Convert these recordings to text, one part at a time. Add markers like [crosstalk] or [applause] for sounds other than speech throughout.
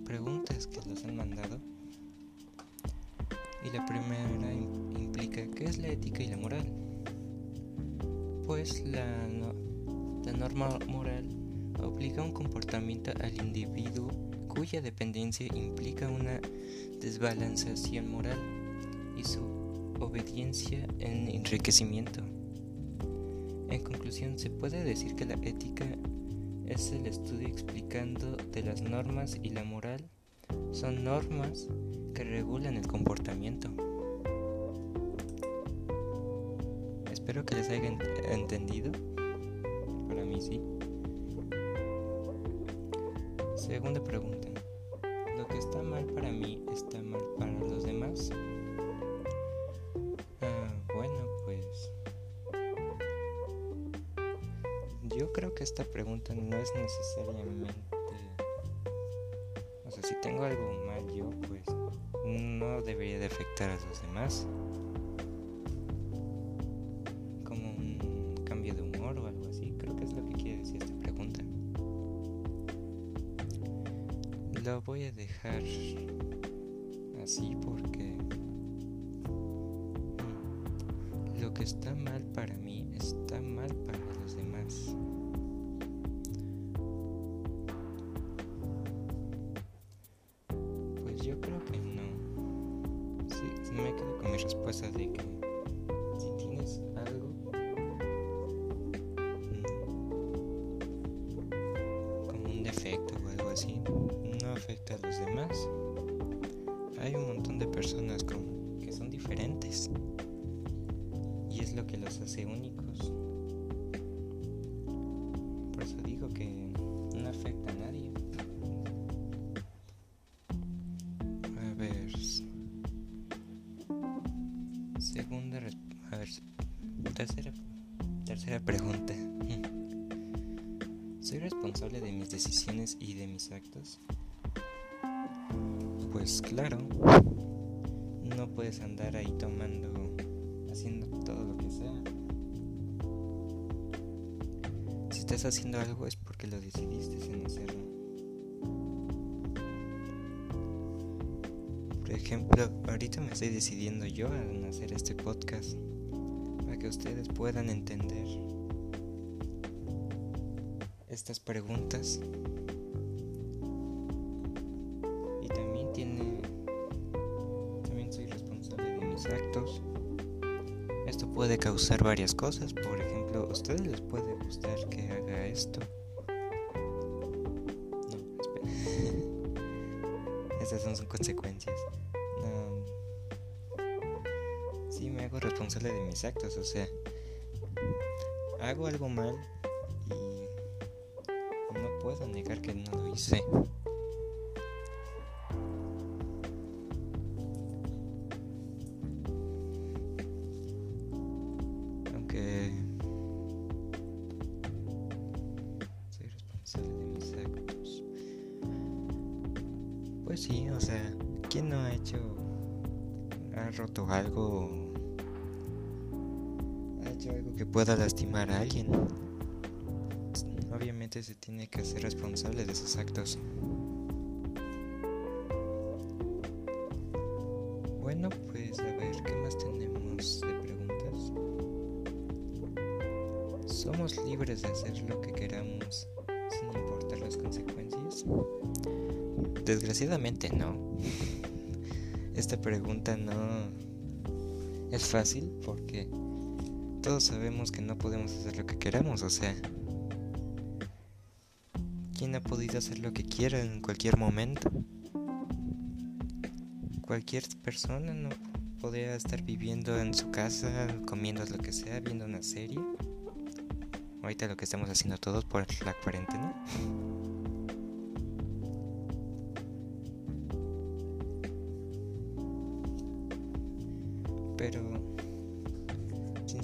preguntas que nos han mandado. Y la primera implica qué es la ética y la moral. Pues la, la norma moral obliga un comportamiento al individuo cuya dependencia implica una desbalanceación moral y su obediencia en enriquecimiento. En conclusión, se puede decir que la ética es el estudio explicando de las normas y la moral son normas que regulan el comportamiento. Espero que les haya entendido. Para mí sí. Segunda pregunta. ¿Lo que está mal para mí está mal para los Creo que esta pregunta no es necesariamente... O sea, si tengo algo mal yo, pues no debería de afectar a los demás. lo voy a dejar así que está mal para mí está mal para los demás. Pues yo creo que no. Sí, me quedo con mi respuesta de que si tienes algo lo que los hace únicos. Por eso digo que no afecta a nadie. A ver. Segunda, a ver, tercera, tercera pregunta. [laughs] ¿Soy responsable de mis decisiones y de mis actos? pues claro, no puedes andar ahí tomando, haciendo todo lo que sea. Si estás haciendo algo es porque lo decidiste sin hacerlo. Por ejemplo, ahorita me estoy decidiendo yo a hacer este podcast para que ustedes puedan entender estas preguntas actos. Puede causar varias cosas, por ejemplo, a ustedes les puede gustar que haga esto. No, espera. [laughs] Estas son sus consecuencias. No. Sí, me hago responsable de mis actos, o sea, hago algo mal y no puedo negar que no lo hice. Pues sí, o sea, ¿quién no ha hecho, ha roto algo, ha hecho algo que pueda lastimar a alguien? Obviamente se tiene que ser responsable de sus actos. Bueno, pues a ver, ¿qué más tenemos de preguntas? ¿Somos libres de hacer lo que queramos sin importar las consecuencias? Desgraciadamente no. Esta pregunta no es fácil porque todos sabemos que no podemos hacer lo que queramos, o sea, ¿quién ha podido hacer lo que quiera en cualquier momento? Cualquier persona no podría estar viviendo en su casa, comiendo lo que sea, viendo una serie. Ahorita lo que estamos haciendo todos por la cuarentena.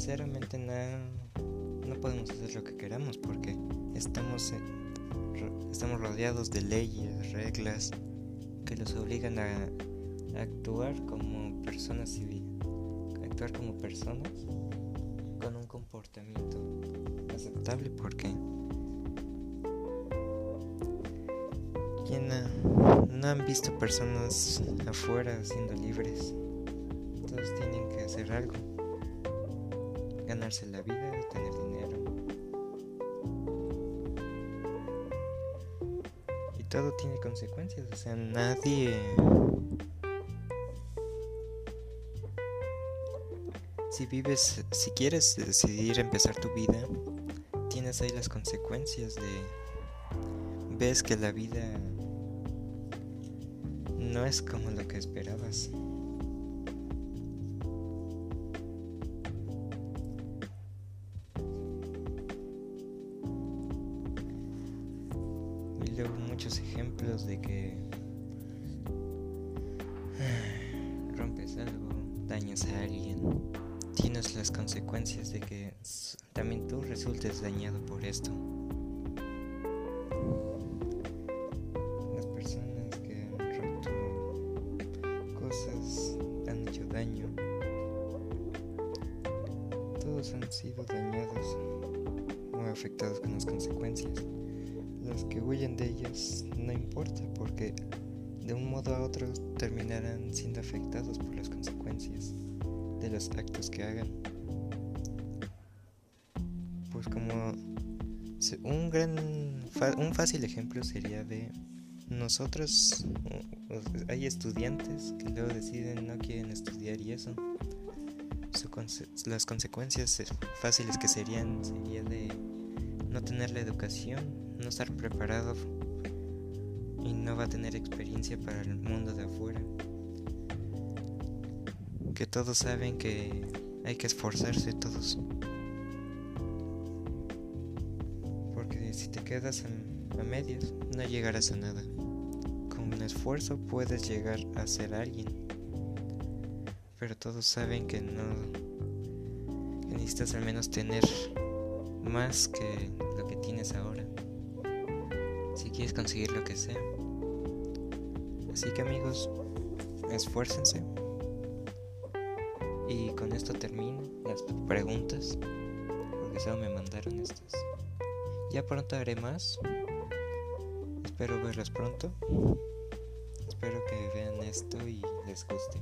Sinceramente no, no podemos hacer lo que queramos porque estamos, estamos rodeados de leyes, reglas que los obligan a, actuar como personas civiles, actuar como personas con un comportamiento aceptable porque quien no han visto personas afuera siendo libres. Todos tienen que hacer algo. Ganarse la vida, tener dinero. Y todo tiene consecuencias. O sea, nadie... Si vives, si quieres decidir empezar tu vida, tienes ahí las consecuencias de... Ves que la vida no es como lo que esperabas. Luego muchos ejemplos de que [sighs] rompes algo, dañas a alguien, tienes las consecuencias de que también tú resultes dañado por esto. Todos han sido dañados o afectados con las consecuencias. Los que huyen de ellas no importa porque de un modo a otro terminarán siendo afectados por las consecuencias de los actos que hagan. Pues como un gran un fácil ejemplo sería de nosotros hay estudiantes que luego deciden no quieren estudiar y eso las consecuencias fáciles que serían sería de no tener la educación, no estar preparado y no va a tener experiencia para el mundo de afuera. Que todos saben que hay que esforzarse todos. Porque si te quedas a medias, no llegarás a nada. Con un esfuerzo puedes llegar a ser alguien pero todos saben que no necesitas al menos tener más que lo que tienes ahora si quieres conseguir lo que sea. Así que amigos esfuércense. Y con esto termino las preguntas porque solo me mandaron estas. Ya pronto haré más. Espero verlas pronto. Espero que vean esto y les guste